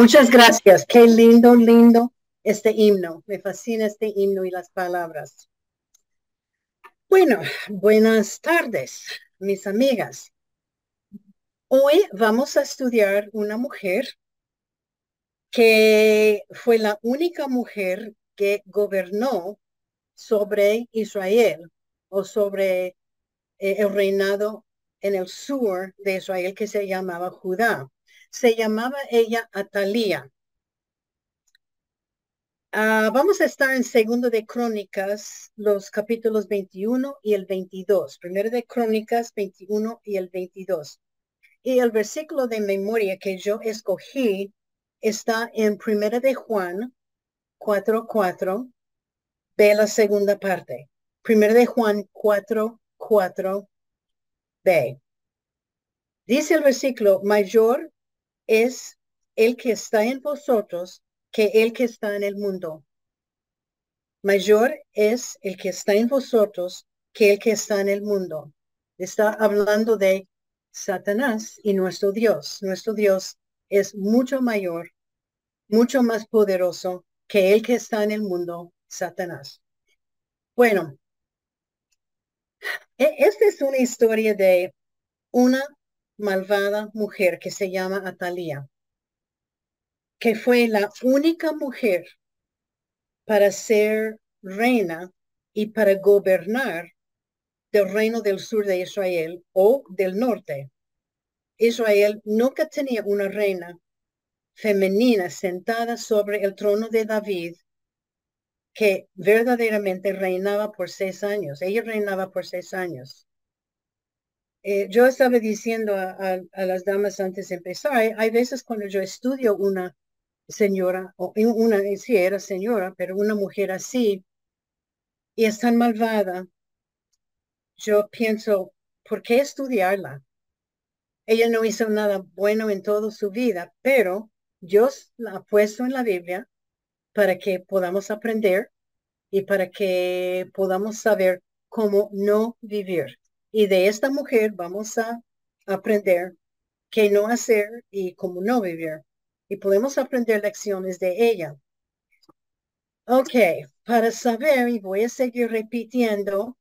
Muchas gracias. Qué lindo, lindo este himno. Me fascina este himno y las palabras. Bueno, buenas tardes, mis amigas. Hoy vamos a estudiar una mujer que fue la única mujer que gobernó sobre Israel o sobre eh, el reinado en el sur de Israel que se llamaba Judá. Se llamaba ella Atalía. Ah, vamos a estar en segundo de Crónicas, los capítulos 21 y el 22. Primero de Crónicas 21 y el 22. Y el versículo de memoria que yo escogí está en Primera de Juan 4.4. Ve la segunda parte. Primera de Juan 4.4. Ve. Dice el versículo, mayor es el que está en vosotros que el que está en el mundo. Mayor es el que está en vosotros que el que está en el mundo. Está hablando de Satanás y nuestro Dios. Nuestro Dios es mucho mayor, mucho más poderoso que el que está en el mundo, Satanás. Bueno, e-, esta es una historia de una malvada mujer que se llama Atalía, que fue la única mujer para ser reina y para gobernar del reino del sur de Israel o del norte. Israel nunca tenía una reina femenina sentada sobre el trono de David que verdaderamente reinaba por seis años. Ella reinaba por seis años. Eh, yo estaba diciendo a, las damas antes de empezar, hay, veces cuando yo estudio una señora, o una, sí era señora, pero una mujer así, y es tan malvada, yo pienso, ¿por qué estudiarla? Ella no hizo nada bueno en toda su vida, pero Dios la ha puesto en la Biblia para que podamos aprender y para que podamos saber cómo no vivir. Y de esta mujer vamos a aprender qué no hacer y cómo no vivir. Y podemos aprender lecciones de ella. Ok, para saber, y voy a seguir repitiendo,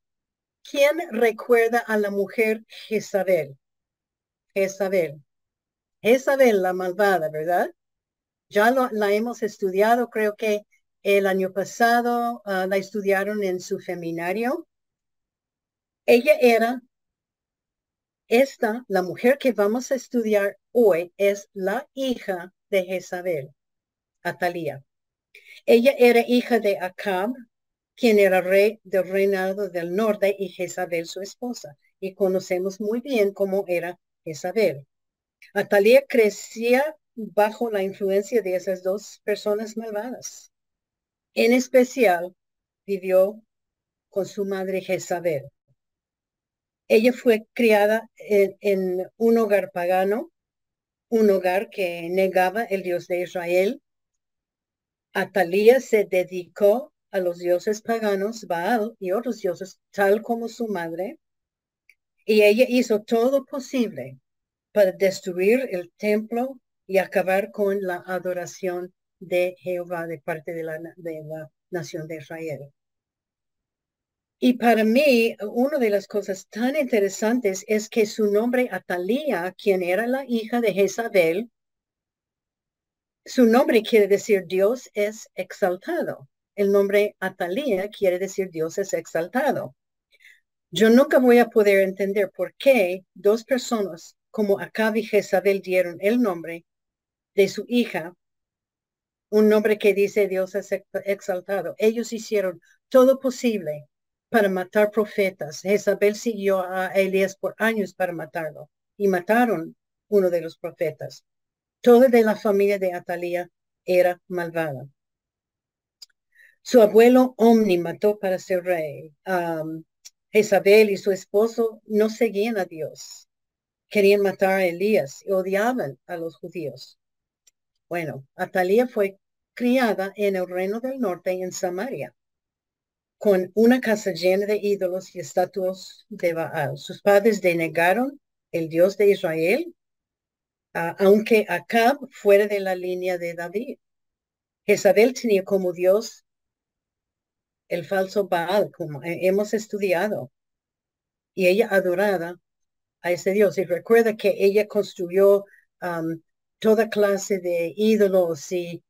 ¿quién recuerda a la mujer Jezabel? Jezabel. Jezabel, la malvada, ¿verdad? Ya la hemos estudiado, creo que el año pasado ah, la estudiaron en su feminario. Ella era, esta, la mujer que vamos a estudiar hoy, es la hija de Jezabel, Atalía. Ella era hija de Acab, quien era rey del reinado del norte, y Jezabel su esposa. Y conocemos muy bien cómo era Jezabel. Atalía crecía bajo la influencia de esas dos personas malvadas. En especial, vivió con su madre Jezabel. Ella fue criada en, un hogar pagano, un hogar que negaba el Dios de Israel. Atalía se dedicó a los dioses paganos, Baal y otros dioses, tal como su madre. Y ella hizo todo posible para destruir el templo y acabar con la adoración de Jehová de parte de la, de la nación de Israel. Y para mí, una de las cosas tan interesantes es que su nombre Atalía, quien era la hija de Jezabel, su nombre quiere decir Dios es exaltado. El nombre Atalía quiere decir Dios es exaltado. Yo nunca voy a poder entender por qué dos personas como Acab y Jezabel dieron el nombre de su hija, un nombre que dice Dios es exaltado. Ellos hicieron todo posible para matar profetas. Jezabel siguió a Elías por años para matarlo y mataron uno de los profetas. Toda de la familia de Atalía era malvada. Su abuelo Omni mató para ser rey. Jezabel y su esposo no seguían a Dios. querían matar a Elías y odiaban a los judíos. Bueno, Atalía fue criada en el reino del norte en Samaria, con una casa llena de ídolos y estatuas de Baal. Sus padres denegaron el Dios de Israel, aunque Acab fuera de la línea de David. Jezabel tenía como Dios el falso Baal, como hemos estudiado, y ella adorada a ese Dios. Y recuerda que ella construyó um, toda clase de ídolos y,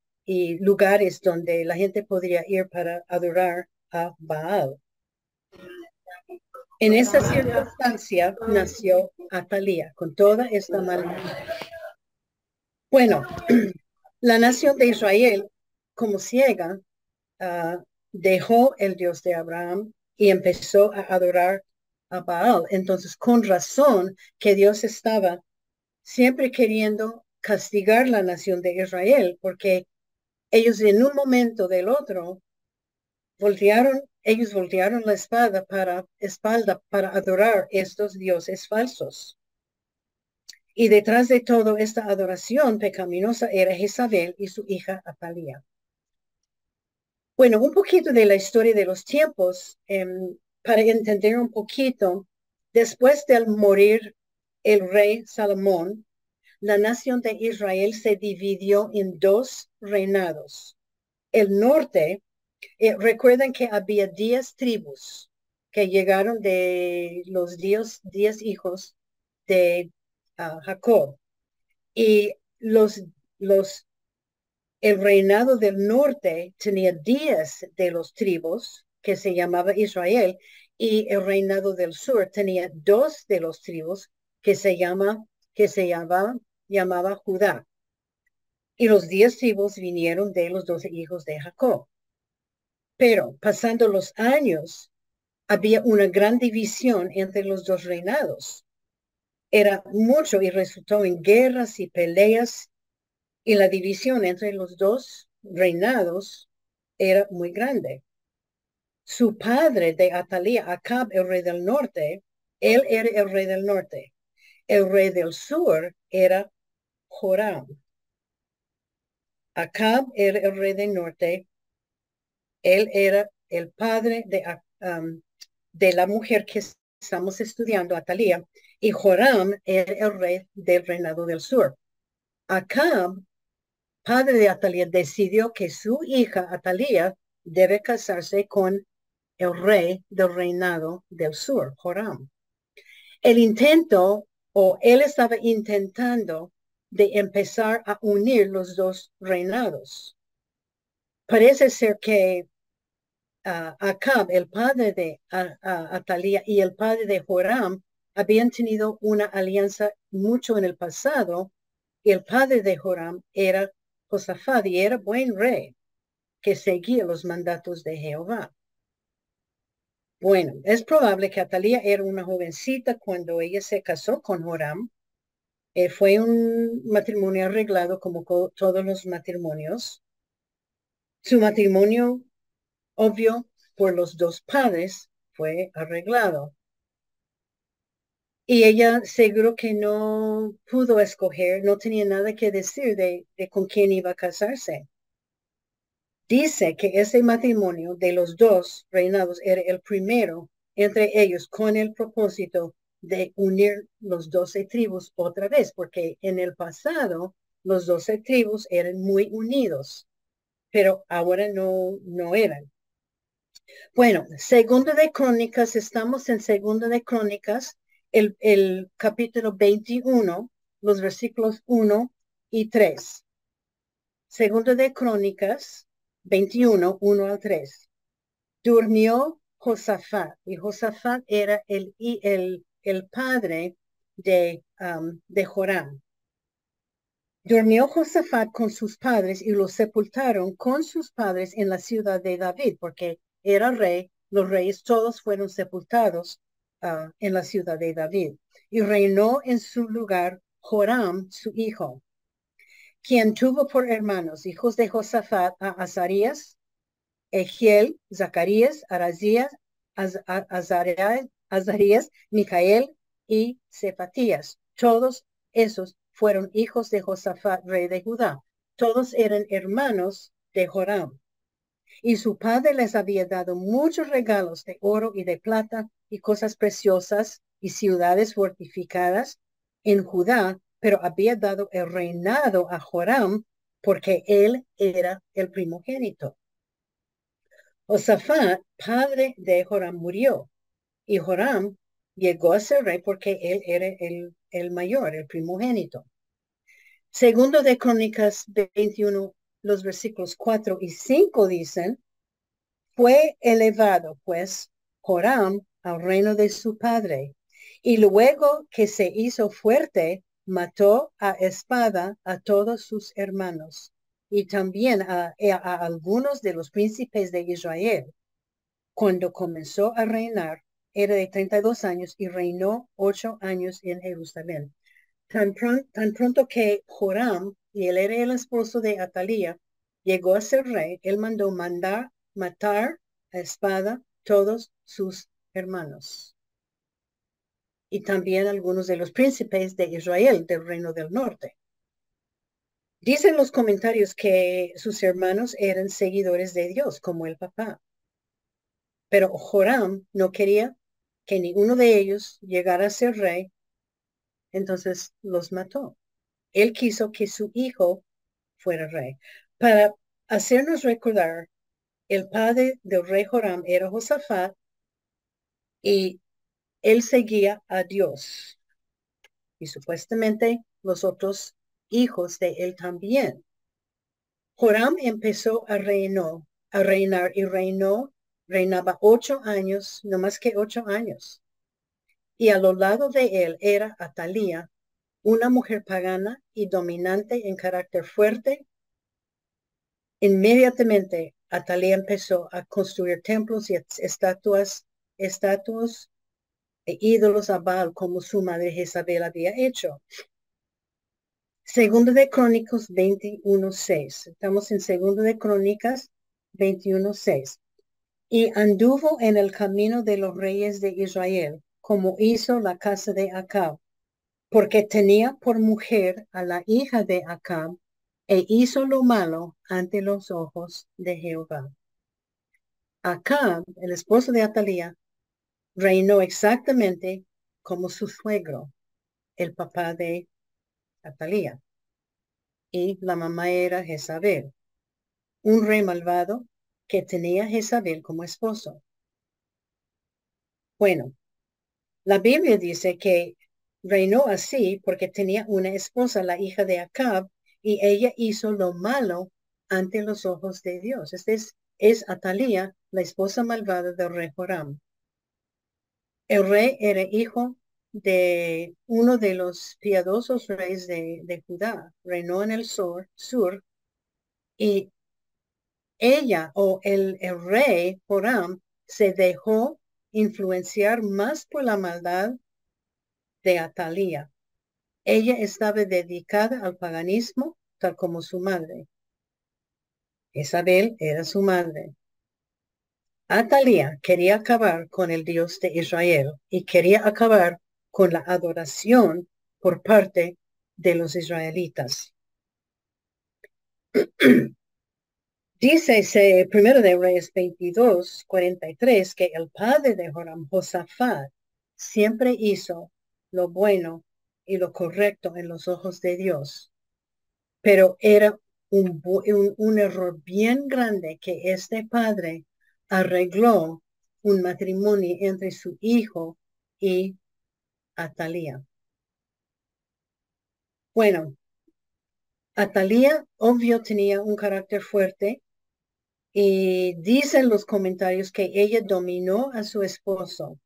lugares donde la gente podría ir para adorar a Baal. En esa circunstancia nació Atalía, con toda esta maldad. Bueno, la nación de Israel, como ciega, ah, dejó el Dios de Abraham y empezó a adorar a Baal. Entonces, con razón que Dios estaba siempre queriendo castigar la nación de Israel, porque ellos en un momento del otro voltearon, ellos voltearon la espada para espalda para adorar estos dioses falsos. Y detrás de toda esta adoración pecaminosa era Jezabel y su hija Atalía. Bueno, un poquito de la historia de los tiempos, em, para entender un poquito, después de morir el rey Salomón, la nación de Israel se dividió en dos reinados. El norte, eh, recuerden que había diez tribus que llegaron de los diez, diez hijos de ah, Jacob. Y los, los, el reinado del norte tenía diez de los tribus que se llamaba Israel y el reinado del sur tenía dos de los tribus que se llama que se llamaban llamaba Judá. Y los diez tribus vinieron de los doce hijos de Jacob. Pero pasando los años, había una gran división entre los dos reinados. Era mucho y resultó en guerras y peleas y la división entre los dos reinados era muy grande. Su padre de Atalía, Acab, el rey del norte, él era el rey del norte. El rey del sur era Joram. Acab era el rey del norte. Él era el padre de, um, de la mujer que estamos estudiando, Atalía, y Joram era el rey del reinado del sur. Acab, padre de Atalía, decidió que su hija Atalía debe casarse con el rey del reinado del sur, Joram. El intento, o él estaba intentando de empezar a unir los dos reinados. Parece ser que uh, Acab, el padre de Atalía y el padre de Joram, habían tenido una alianza mucho en el pasado. El padre de Joram era Josafat y era buen rey que seguía los mandatos de Jehová. Bueno, es probable que Atalía era una jovencita cuando ella se casó con Joram eh, fue un matrimonio arreglado como todos los matrimonios. Su matrimonio, obvio, por los dos padres, fue arreglado. Y ella seguro que no pudo escoger, no tenía nada que decir de, con quién iba a casarse. Dice que ese matrimonio de los dos reinados era el primero entre ellos con el propósito de unir los doce tribus otra vez, porque en el pasado los doce tribus eran muy unidos, pero ahora no, no eran. Bueno, segundo de Crónicas, estamos en segundo de Crónicas, el, el capítulo 21, los versículos 1 y 3. Segundo de Crónicas 21, 1 al 3. Durmió Josafat, y Josafat era el, el el padre de, um, de Joram. Durmió Josafat con sus padres y los sepultaron con sus padres en la ciudad de David, porque era rey, los reyes todos fueron sepultados uh, en la ciudad de David. Y reinó en su lugar Joram, su hijo, quien tuvo por hermanos, hijos de Josafat, a Azarías, Egiel, Zacarías, Arazías, Az Azarías, Azarías, Micael y Cepatías. Todos esos fueron hijos de Josafat, rey de Judá. Todos eran hermanos de Joram. Y su padre les había dado muchos regalos de oro y de plata y cosas preciosas y ciudades fortificadas en Judá, pero había dado el reinado a Joram porque él era el primogénito. Josafat, padre de Joram, murió y Joram llegó a ser rey porque él era el, el mayor, el primogénito. Segundo de Crónicas 21, los versículos 4 y 5 dicen, fue elevado pues Joram al reino de su padre y luego que se hizo fuerte, mató a espada a todos sus hermanos y también a, a, algunos de los príncipes de Israel. Cuando comenzó a reinar, era de 32 años y reinó ocho años en Jerusalén. Tan, tan pronto que Joram, y él era el esposo de Atalía, llegó a ser rey, él mandó mandar matar a espada todos sus hermanos y también algunos de los príncipes de Israel del reino del norte. Dicen los comentarios que sus hermanos eran seguidores de Dios, como el papá. Pero Joram no quería que ninguno de ellos llegara a ser rey, entonces los mató. Él quiso que su hijo fuera rey. Para hacernos recordar, el padre del rey Joram era Josafat y él seguía a Dios. Y supuestamente los otros hijos de él también. Joram empezó a reinar, a reinar y reinó, reinaba ocho años, no más que ocho años. Y a lo lado de él era Atalía, una mujer pagana y dominante en carácter fuerte. Inmediatamente Atalía empezó a construir templos y estatuas, estatuas e ídolos a Baal como su madre Jezabel había hecho. Segundo de Crónicas 21.6. Estamos en Segundo de Crónicas 21.6. Y anduvo en el camino de los reyes de Israel, como hizo la casa de Acab, porque tenía por mujer a la hija de Acab, e hizo lo malo ante los ojos de Jehová. Acab, el esposo de Atalía, reinó exactamente como su suegro, el papá de Atalía. Y la mamá era Jezabel, un rey malvado que tenía Jezabel como esposo. Bueno, la Biblia dice que reinó así porque tenía una esposa, la hija de Acab, y ella hizo lo malo ante los ojos de Dios. Este es, Atalía, la esposa malvada del rey Joram. El rey era hijo de uno de los piadosos reyes de, Judá, reinó en el sur, sur y ella o el, rey Joram se dejó influenciar más por la maldad de Atalía. Ella estaba dedicada al paganismo, tal como su madre. Isabel era su madre. Atalía quería acabar con el Dios de Israel y quería acabar con la adoración por parte de los israelitas. Dice primero de Reyes 22, 43, que el padre de Joram, Josafat, siempre hizo lo bueno y lo correcto en los ojos de Dios. Pero era un, un error bien grande que este padre arregló un matrimonio entre su hijo y Atalía. Bueno, Atalía obvio tenía un carácter fuerte y dicen los comentarios que ella dominó a su esposo.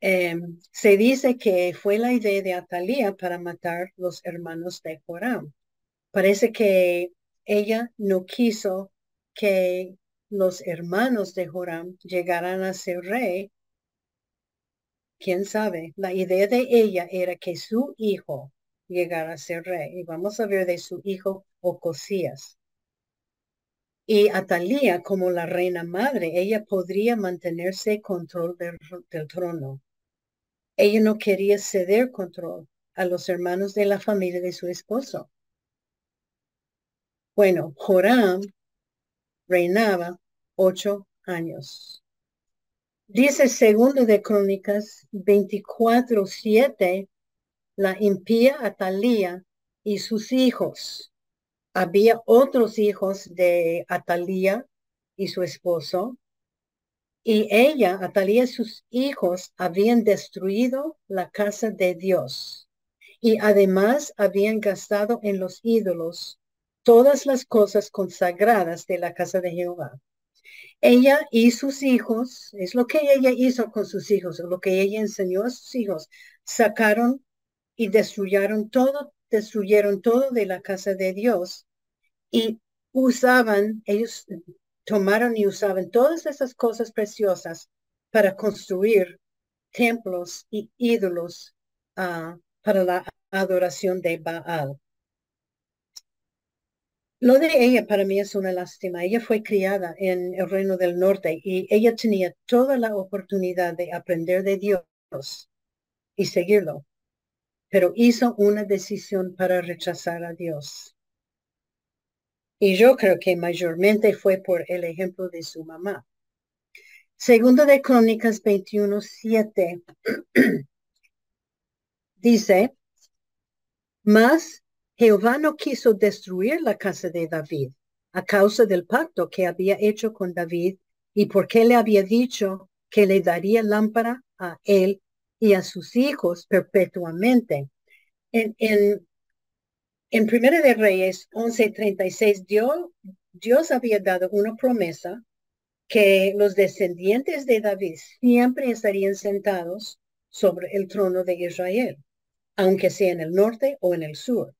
Em, se dice que fue la idea de Atalía para matar los hermanos de Joram. Parece que ella no quiso que los hermanos de Joram llegaran a ser rey, quién sabe, la idea de ella era que su hijo llegara a ser rey. Y vamos a ver de su hijo Ocosías. Y Atalía, como la reina madre, ella podría mantenerse control del, del trono. ella no quería ceder control a los hermanos de la familia de su esposo. Bueno, Joram reinaba ocho años. Dice segundo de Crónicas 24, 7, la impía Atalía y sus hijos. Había otros hijos de Atalía y su esposo, y ella, Atalía y sus hijos, habían destruido la casa de Dios, y además habían gastado en los ídolos todas las cosas consagradas de la casa de Jehová. Ella y sus hijos, es lo que ella hizo con sus hijos, lo que ella enseñó a sus hijos, sacaron y destruyeron todo, destruyeron todo de la casa de Dios y usaban, ellos tomaron y usaban todas esas cosas preciosas para construir templos y ídolos ah, para la adoración de Baal. Lo de ella para mí es una lástima. Ella fue criada en el reino del norte y ella tenía toda la oportunidad de aprender de Dios y seguirlo, pero hizo una decisión para rechazar a Dios. Y yo creo que mayormente fue por el ejemplo de su mamá. Segundo de Crónicas 21, 7 dice, más Jehová no quiso destruir la casa de David a causa del pacto que había hecho con David y porque le había dicho que le daría lámpara a él y a sus hijos perpetuamente. En, en, en Primera de Reyes 11:36, Dios, Dios había dado una promesa que los descendientes de David siempre estarían sentados sobre el trono de Israel, aunque sea en el norte o en el sur.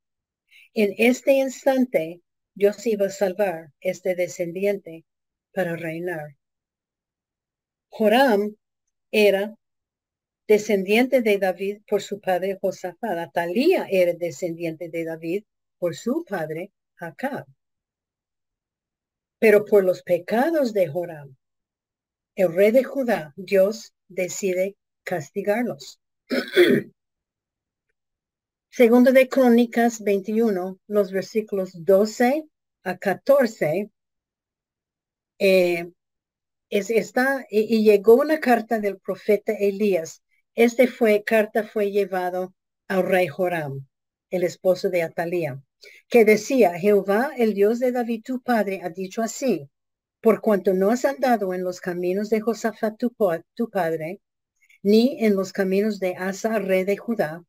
En este instante, Dios iba a salvar este descendiente para reinar. Joram era descendiente de David por su padre Josafat. Atalía era descendiente de David por su padre Acab. Pero por los pecados de Joram, el rey de Judá, Dios decide castigarlos. Segundo de Crónicas 21, los versículos 12 a 14, eh, es, está, y, llegó una carta del profeta Elías. Este fue, carta fue llevado al rey Joram, el esposo de Atalía, que decía, Jehová, el Dios de David tu padre, ha dicho así, por cuanto no has andado en los caminos de Josafat tu, tu padre, ni en los caminos de Asa, rey de Judá,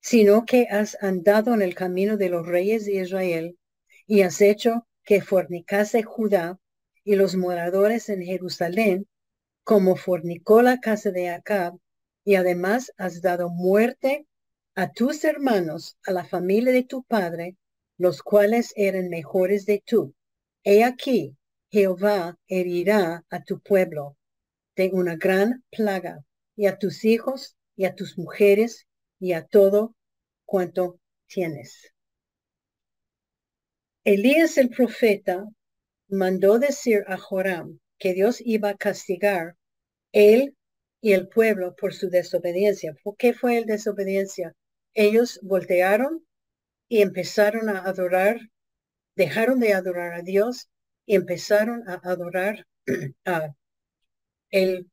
sino que has andado en el camino de los reyes de Israel y has hecho que fornicase Judá y los moradores en Jerusalén, como fornicó la casa de Acab, y además has dado muerte a tus hermanos, a la familia de tu padre, los cuales eran mejores de tú. He aquí, Jehová herirá a tu pueblo de una gran plaga, y a tus hijos, y a tus mujeres, y a todo cuanto tienes. Elías el profeta mandó decir a Joram que Dios iba a castigar él y el pueblo por su desobediencia. ¿Por qué fue el desobediencia? Ellos voltearon y empezaron a adorar, dejaron de adorar a Dios y empezaron a adorar a el,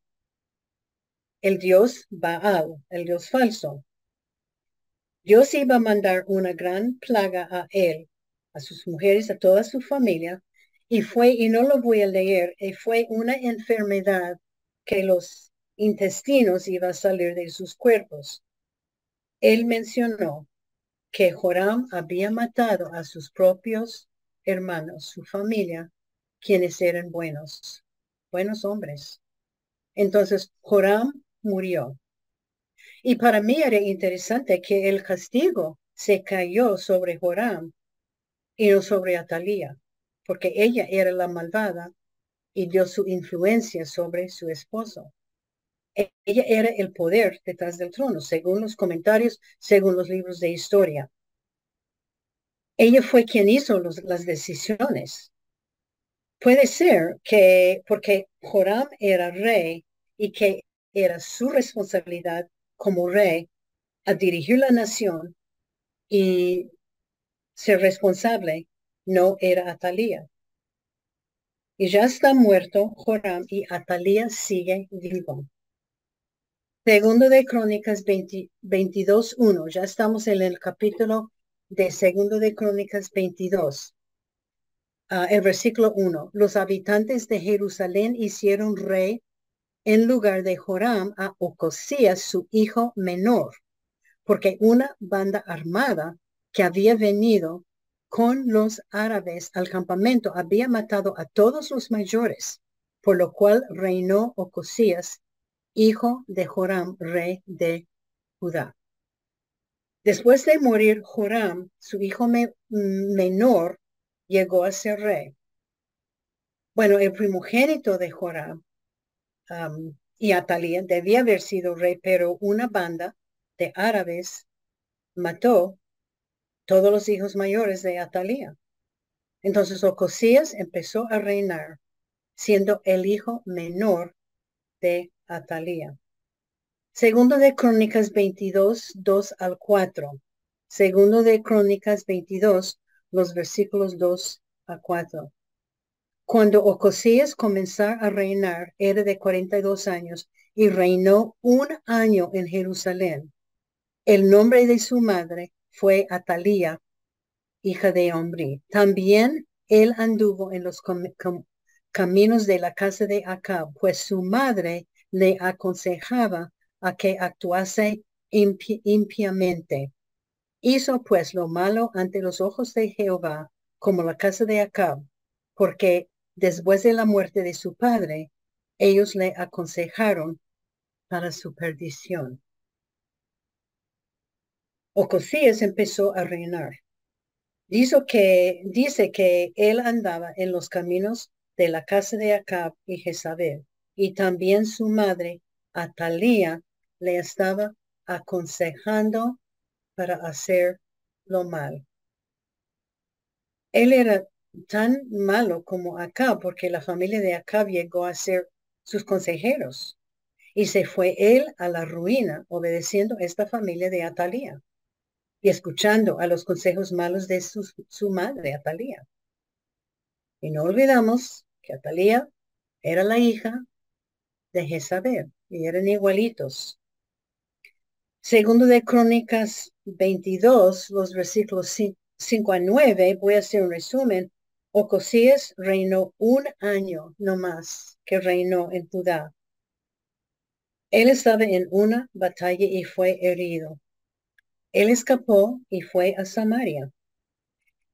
el Dios Baal, el Dios falso. Dios iba a mandar una gran plaga a él, a sus mujeres, a toda su familia, y fue, y no lo voy a leer, y fue una enfermedad que los intestinos iba a salir de sus cuerpos. Él mencionó que Joram había matado a sus propios hermanos, su familia, quienes eran buenos, buenos hombres. Entonces Joram murió. Y para mí era interesante que el castigo se cayó sobre Joram y no sobre Atalía, porque ella era la malvada y dio su influencia sobre su esposo. Ella era el poder detrás del trono, según los comentarios, según los libros de historia. Ella fue quien hizo las decisiones. Puede ser que porque Joram era rey y que era su responsabilidad como rey a dirigir la nación y ser responsable no era Atalía. Y ya está muerto Joram y Atalía sigue vivo. Segundo de Crónicas 22.1. Ya estamos en el capítulo de Segundo de Crónicas 22. Ah, el versículo 1. Los habitantes de Jerusalén hicieron rey en lugar de Joram a Ocosías, su hijo menor, porque una banda armada que había venido con los árabes al campamento había matado a todos los mayores, por lo cual reinó Ocosías, hijo de Joram, rey de Judá. Después de morir Joram, su hijo menor llegó a ser rey. Bueno, el primogénito de Joram y Atalía debía haber sido rey, pero una banda de árabes mató todos los hijos mayores de Atalía. Entonces Ocosías empezó a reinar, siendo el hijo menor de Atalía. Segundo de Crónicas 22, 2 al 4. Segundo de Crónicas 22, los versículos 2 a 4. Cuando Ocosías comenzó a reinar, era de 42 años y reinó un año en Jerusalén. El nombre de su madre fue Atalía, hija de Omri. También él anduvo en los caminos de la casa de Acab, pues su madre le aconsejaba a que actuase impiamente. Hizo pues lo malo ante los ojos de Jehová, como la casa de Acab, porque después de la muerte de su padre, ellos le aconsejaron para su perdición. Ocosías empezó a reinar. Dice que, dice que él andaba en los caminos de la casa de Acab y Jezabel, y también su madre, Atalía, le estaba aconsejando para hacer lo mal. Él era tan malo como Acab, porque la familia de Acab llegó a ser sus consejeros. Y se fue él a la ruina, obedeciendo a esta familia de Atalía y escuchando a los consejos malos de su, su madre, Atalía. Y no olvidamos que Atalía era la hija de Jezabel y eran igualitos. Segundo de Crónicas 22, los versículos 5 a 9, voy a hacer un resumen. Ocosías reinó un año no más que reinó en Judá. Él estaba en una batalla y fue herido. Él escapó y fue a Samaria.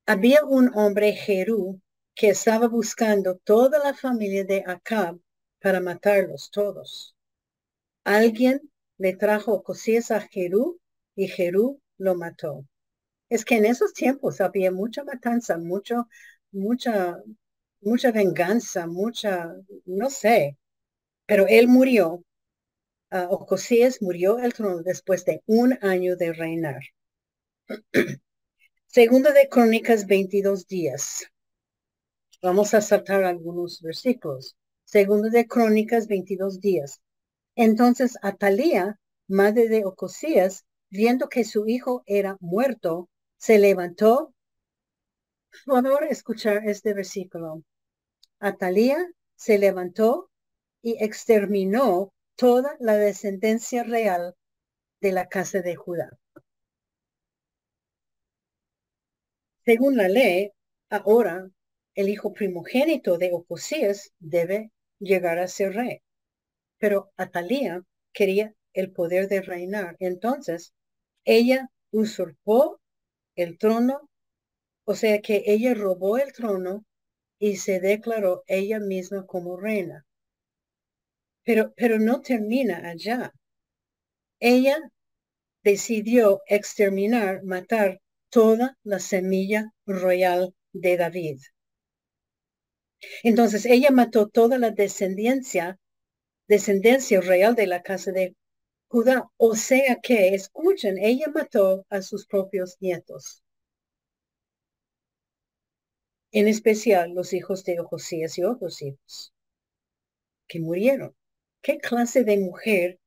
Había un hombre Jerú que estaba buscando toda la familia de Acab para matarlos todos. Alguien le trajo cosías a Jerú y Jerú lo mató. Es que en esos tiempos había mucha matanza, mucho, mucha, mucha venganza, mucha, no sé, pero él murió uh, Ocosías murió el trono después de un año de reinar. Segundo de Crónicas 22 días. Vamos a saltar algunos versículos. Segundo de Crónicas 22 días. Entonces Atalía, madre de Ocosías, viendo que su hijo era muerto, se levantó. Por favor, escuchar este versículo. Atalía se levantó y exterminó toda la descendencia real de la casa de Judá. Según la ley, ahora el hijo primogénito de Ocosías debe llegar a ser rey. Pero Atalía quería el poder de reinar. Entonces, ella usurpó el trono, o sea que ella robó el trono y se declaró ella misma como reina. Pero, pero no termina allá. Ella decidió exterminar, matar toda la semilla royal de David. Entonces ella mató toda la descendencia, descendencia real de la casa de Judá. O sea que, escuchen, ella mató a sus propios nietos. En especial los hijos de Josías y otros hijos que murieron. ¿Qué clase de mujer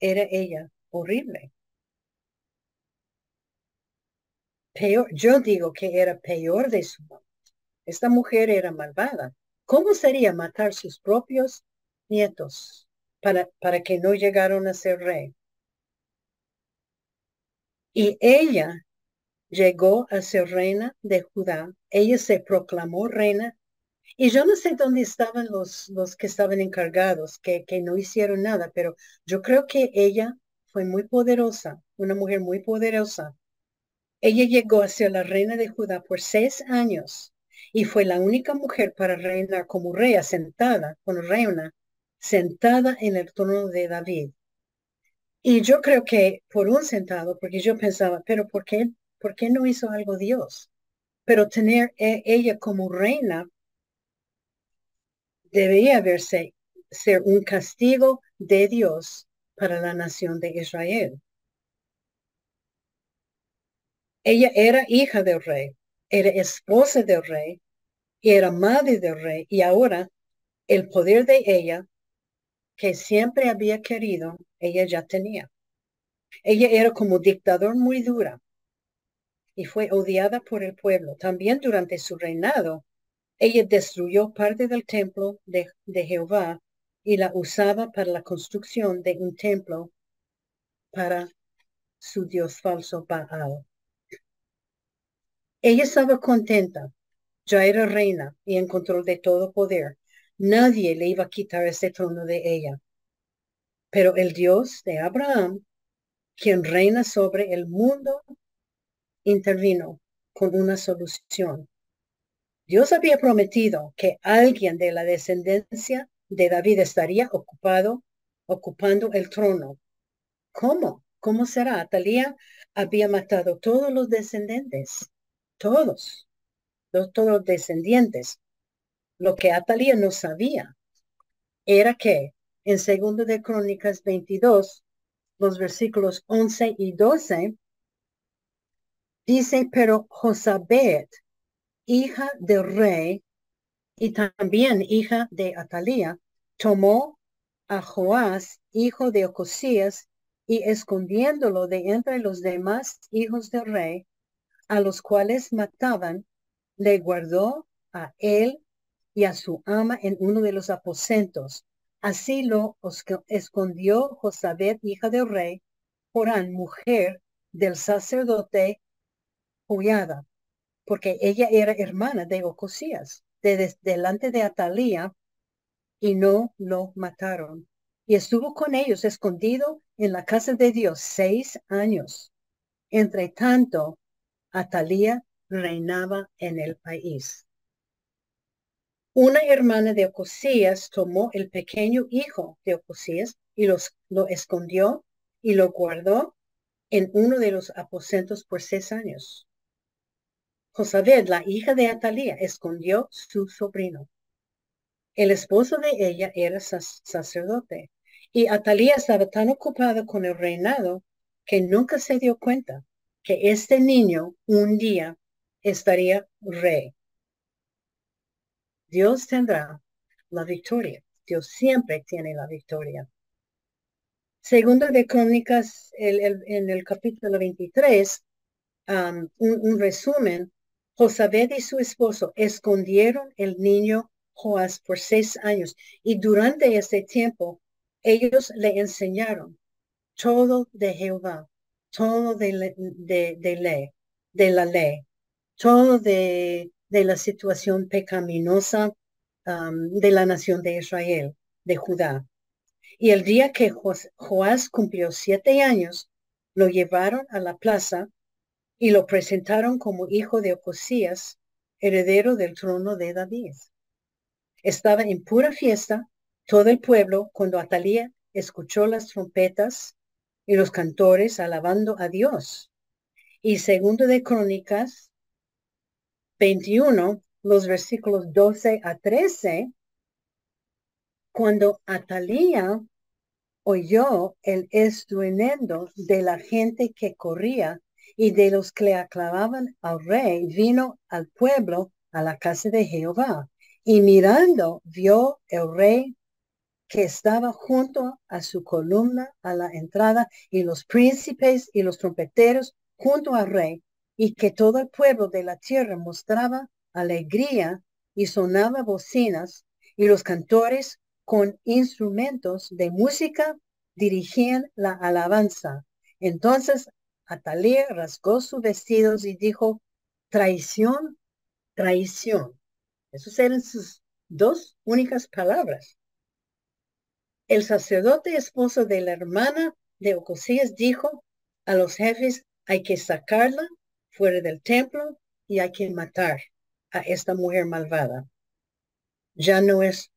era ella horrible. Peor, yo digo que era peor de su mamá. Esta mujer era malvada. ¿Cómo sería matar sus propios nietos para, para que no llegaron a ser rey? Y ella llegó a ser reina de Judá. Ella se proclamó reina. Y yo no sé dónde estaban los, los que estaban encargados, que, que no hicieron nada, pero yo creo que ella fue muy poderosa, una mujer muy poderosa. Ella llegó a ser la reina de Judá por seis años y fue la única mujer para reinar como reina sentada, como reina, sentada en el trono de David. Y yo creo que por un sentado, porque yo pensaba, pero ¿por qué, por qué no hizo algo Dios? Pero tener e, ella como reina debería verse ser un castigo de Dios para la nación de Israel. Ella era hija del rey, era esposa del rey y era madre del rey. Y ahora el poder de ella, que siempre había querido, ella ya tenía. Ella era como dictador muy dura y fue odiada por el pueblo. También durante su reinado, ella destruyó parte del templo de, de Jehová y la usaba para la construcción de un templo para su dios falso Baal. Ella estaba contenta, ya era reina y en control de todo poder. Nadie le iba a quitar ese trono de ella. Pero el Dios de Abraham, quien reina sobre el mundo, intervino con una solución. Dios había prometido que alguien de la descendencia de David estaría ocupado, ocupando el trono. ¿Cómo? ¿Cómo será? Atalía había matado todos los descendientes todos, todos los descendientes. Lo que Atalía no sabía era que en segundo de Crónicas 22, los versículos 11 y 12, dice, pero Josabet, hija del rey y también hija de Atalía, tomó a Joás, hijo de Ocosías, y escondiéndolo de entre los demás hijos del rey, a los cuales mataban, le guardó a él y a su ama en uno de los aposentos. Así lo escondió Josabet, hija del rey, Jorán, mujer del sacerdote Porque ella era hermana de Ocosías, de, delante de Atalía, y no lo mataron. Y estuvo con ellos escondido en la casa de Dios seis años. Entre tanto, Atalía reinaba en el país. Una hermana de Ocosías tomó el pequeño hijo de Ocosías y los, lo escondió y lo guardó en uno de los aposentos por seis años. Josabed, la hija de Atalía, escondió su sobrino. El esposo de ella era sacerdote y Atalía estaba tan ocupada con el reinado que nunca se dio cuenta que este niño un día estaría rey. Dios tendrá la victoria. Dios siempre tiene la victoria. Segundo de Crónicas, en el capítulo 23, um, un, resumen, Josabed y su esposo escondieron el niño Joás por seis años y durante ese tiempo ellos le enseñaron todo de Jehová todo de, ley, de la ley, todo de, de la situación pecaminosa um, de la nación de Israel, de Judá. Y el día que Joás cumplió siete años, lo llevaron a la plaza y lo presentaron como hijo de Ocosías, heredero del trono de David. Estaba en pura fiesta todo el pueblo cuando Atalía escuchó las trompetas y los cantores alabando a Dios. Y segundo de Crónicas 21, los versículos 12 a 13, cuando Atalía oyó el estruendo de la gente que corría y de los que aclamaban al rey, vino al pueblo a la casa de Jehová. Y mirando, vio el rey que estaba junto a su columna a la entrada y los príncipes y los trompeteros junto al rey y que todo el pueblo de la tierra mostraba alegría y sonaba bocinas y los cantores con instrumentos de música dirigían la alabanza. Entonces Atalía rasgó sus vestidos y dijo, traición, traición. Esas eran sus dos únicas palabras. El sacerdote esposo de la hermana de Ocosías dijo a los jefes, hay que sacarla fuera del templo y hay que matar a esta mujer malvada. Ya no es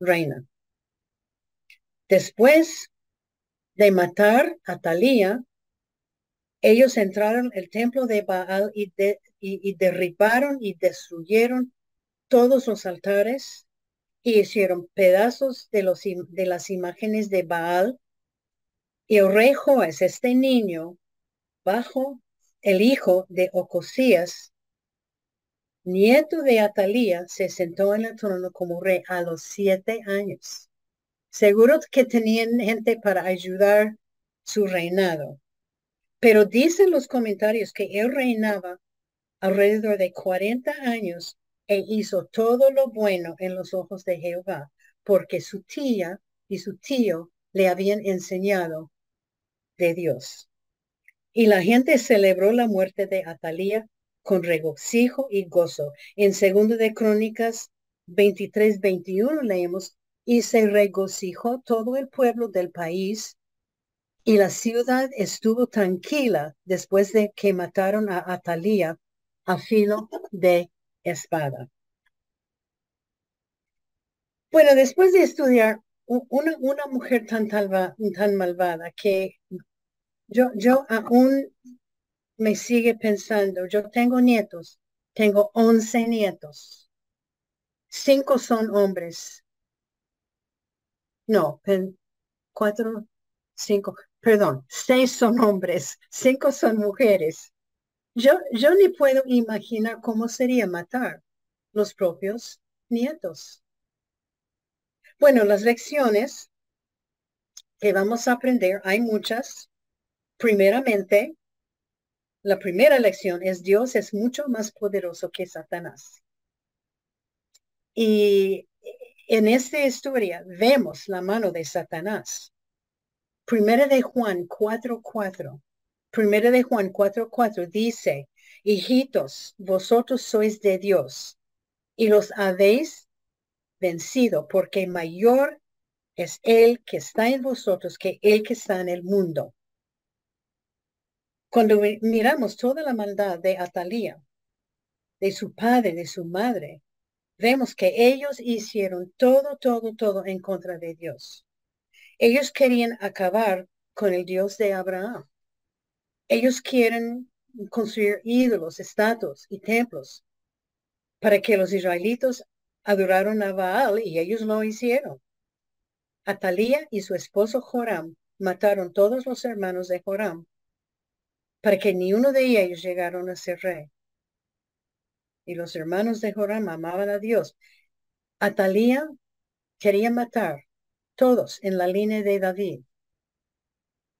reina. Después de matar a Talía, ellos entraron el templo de Baal y, y derribaron y destruyeron todos los altares y hicieron pedazos de, los, de las imágenes de Baal. Y el rey Joás, este niño, bajo el hijo de Ocosías, nieto de Atalía, se sentó en el trono como rey a los siete años. Seguro que tenían gente para ayudar su reinado. Pero dicen los comentarios que él reinaba alrededor de 40 años e hizo todo lo bueno en los ojos de Jehová, porque su tía y su tío le habían enseñado de Dios. Y la gente celebró la muerte de Atalía con regocijo y gozo. En segundo de Crónicas 23, 21 leemos, y se regocijó todo el pueblo del país y la ciudad estuvo tranquila después de que mataron a Atalía a filo de espada. Bueno, después de estudiar una, una mujer tan, tan malvada que yo, yo aún me sigue pensando, yo tengo nietos, tengo once nietos, cinco son hombres, no, cuatro, cinco, perdón, seis son hombres, cinco son mujeres. Yo, yo ni puedo imaginar cómo sería matar los propios nietos. Bueno, las lecciones que vamos a aprender, hay muchas. Primeramente, la primera lección es Dios es mucho más poderoso que Satanás. Y en esta historia vemos la mano de Satanás. Primera de Juan 4:4. Primera de Juan 4:4 dice, hijitos, vosotros sois de Dios y los habéis vencido porque mayor es el que está en vosotros que el que está en el mundo. Cuando miramos toda la maldad de Atalía, de su padre, de su madre, vemos que ellos hicieron todo, todo, todo en contra de Dios. Ellos querían acabar con el Dios de Abraham. Ellos quieren construir ídolos, estatuas y templos para que los israelitos adoraron a Baal y ellos lo hicieron. Atalía y su esposo Joram mataron todos los hermanos de Joram para que ni uno de ellos llegaron a ser rey. Y los hermanos de Joram amaban a Dios. Atalía quería matar todos en la línea de David.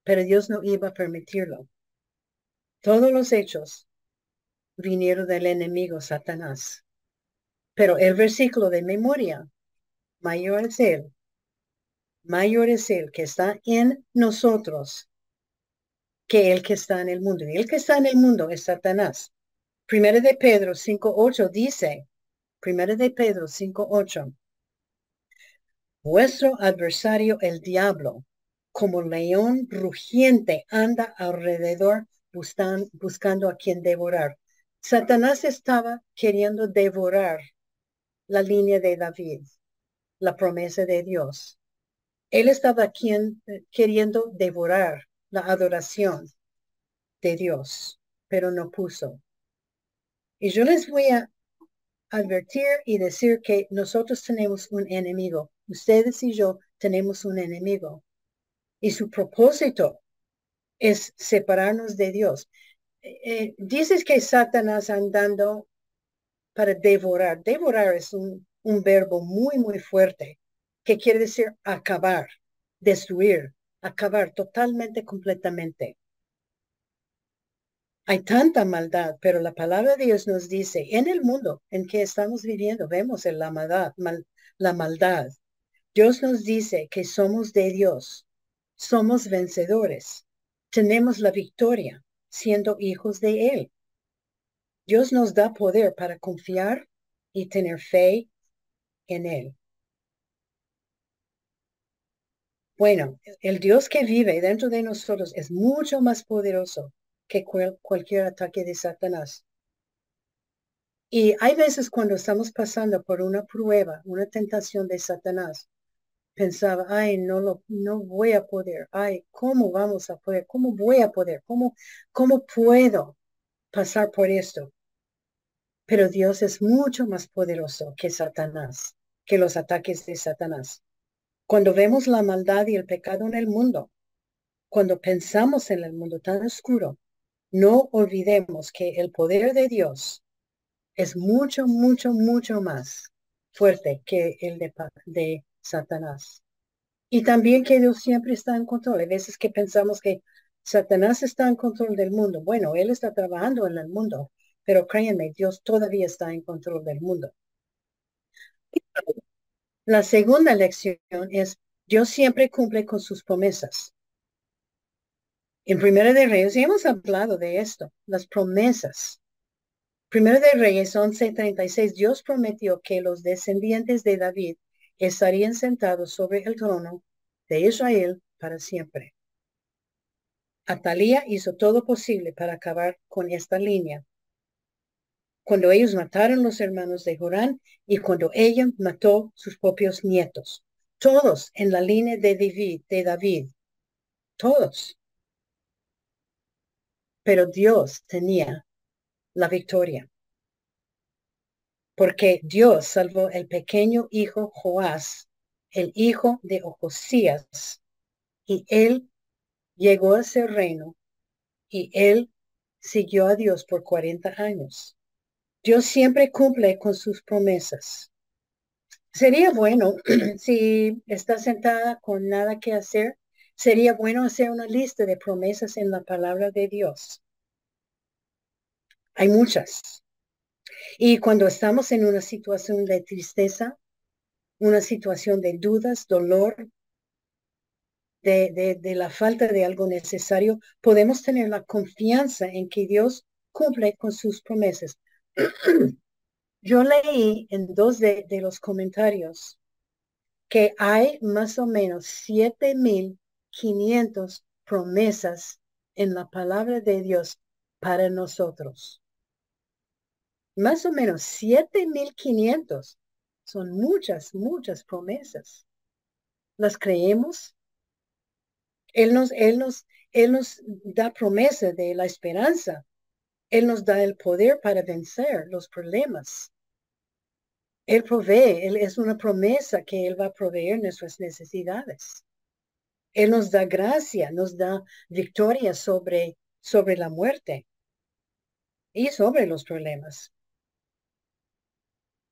Pero Dios no iba a permitirlo. Todos los hechos vinieron del enemigo Satanás. Pero el versículo de memoria, mayor es Él, mayor es Él que está en nosotros que el que está en el mundo. Y el que está en el mundo es Satanás. Primero de Pedro 5.8 dice, Primero de Pedro 5.8, Vuestro adversario el diablo, como león rugiente, anda alrededor buscando a quien devorar. Satanás estaba queriendo devorar la línea de David, la promesa de Dios. Él estaba quien, queriendo devorar la adoración de Dios, pero no puso. Y yo les voy a advertir y decir que nosotros tenemos un enemigo. Ustedes y yo tenemos un enemigo. Y su propósito es separarnos de Dios. Eh, eh, dices que Satanás andando para devorar. Devorar es un, un verbo muy, muy fuerte. que quiere decir acabar, destruir, acabar totalmente, completamente. Hay tanta maldad, pero la palabra de Dios nos dice, en el mundo en que estamos viviendo, vemos la maldad, la maldad. Dios nos dice que somos de Dios, somos vencedores, tenemos la victoria siendo hijos de Él. Dios nos da poder para confiar y tener fe en Él. Bueno, el Dios que vive dentro de nosotros es mucho más poderoso que cualquier ataque de Satanás. Y hay veces cuando estamos pasando por una prueba, una tentación de Satanás, pensaba, ay, no lo, no voy a poder, ay, ¿cómo vamos a poder? ¿Cómo voy a poder? ¿Cómo, cómo puedo pasar por esto? Pero Dios es mucho más poderoso que Satanás, que los ataques de Satanás. Cuando vemos la maldad y el pecado en el mundo, cuando pensamos en el mundo tan oscuro, no olvidemos que el poder de Dios es mucho, mucho, mucho más fuerte que el de, Satanás. Y también que Dios siempre está en control. Hay veces que pensamos que Satanás está en control del mundo. Bueno, Él está trabajando en el mundo, pero créanme, Dios todavía está en control del mundo. La segunda lección es, Dios siempre cumple con sus promesas. En Primera de Reyes, hemos hablado de esto, las promesas. Primera de Reyes 11:36, Dios prometió que los descendientes de David estarían sentados sobre el trono de Israel para siempre. Atalía hizo todo posible para acabar con esta línea. Cuando ellos mataron los hermanos de Jorán y cuando ella mató sus propios nietos, todos en la línea de David, de David, todos pero Dios tenía la victoria. Porque Dios salvó el pequeño hijo Joás, el hijo de Ojosías, y él llegó a ser reino, y él siguió a Dios por 40 años. Dios siempre cumple con sus promesas. Sería bueno, si está sentada con nada que hacer, Sería bueno hacer una lista de promesas en la palabra de Dios. Hay muchas. Y cuando estamos en una situación de tristeza, una situación de dudas, dolor, de, de, la falta de algo necesario, podemos tener la confianza en que Dios cumple con sus promesas. Yo leí en dos de, de los comentarios que hay más o menos siete mil 500 promesas en la palabra de Dios para nosotros. Más o menos 7.500 son muchas, muchas promesas. ¿Las creemos? Él nos, él nos, él nos da promesa de la esperanza. Él nos da el poder para vencer los problemas. Él provee, él es una promesa que Él va a proveer nuestras necesidades. Él nos da gracia, nos da victoria sobre, sobre la muerte y sobre los problemas.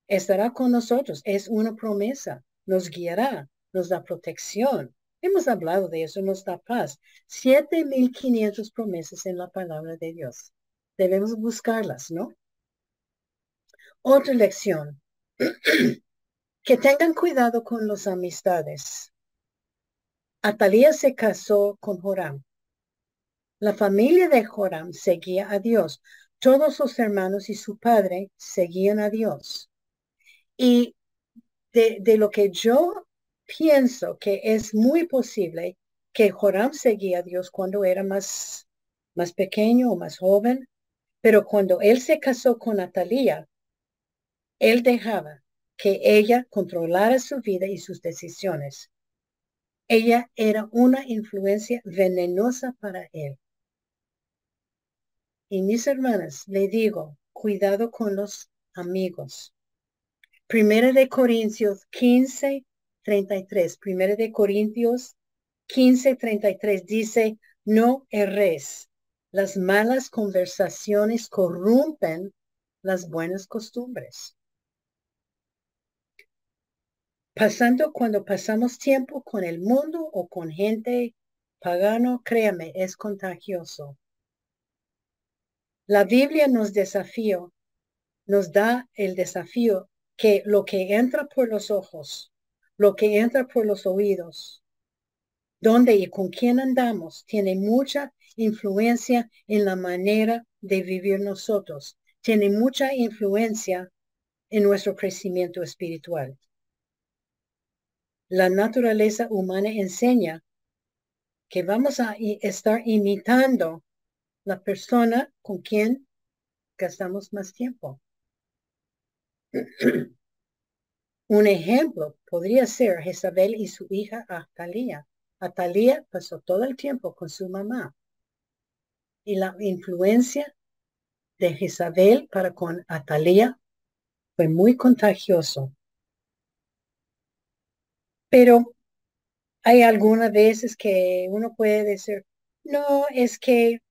Estará con nosotros, es una promesa, nos guiará, nos da protección. Hemos hablado de eso, nos da paz. Siete mil quinientos promesas en la palabra de Dios. Debemos buscarlas, ¿no? Otra lección. que tengan cuidado con las amistades. Atalía se casó con Joram. La familia de Joram seguía a Dios. Todos sus hermanos y su padre seguían a Dios. Y de, lo que yo pienso que es muy posible que Joram seguía a Dios cuando era más, más pequeño o más joven, pero cuando él se casó con Atalía, él dejaba que ella controlara su vida y sus decisiones. Ella era una influencia venenosa para él. Y mis hermanas, le digo, cuidado con los amigos. Primera de Corintios 15, 33. Primera de Corintios 15, 33 dice, no erres. Las malas conversaciones corrompen las buenas costumbres. Pasando cuando pasamos tiempo con el mundo o con gente pagano, créame, es contagioso. La Biblia nos desafío, nos da el desafío que lo que entra por los ojos, lo que entra por los oídos, donde y con quién andamos, tiene mucha influencia en la manera de vivir nosotros, tiene mucha influencia en nuestro crecimiento espiritual. La naturaleza humana enseña que vamos a estar imitando la persona con quien gastamos más tiempo. Un ejemplo podría ser Jezabel y su hija Atalía. Atalía pasó todo el tiempo con su mamá. Y la influencia de Jezabel para con Atalía fue muy contagioso. Pero hay algunas veces que uno puede decir, no, es que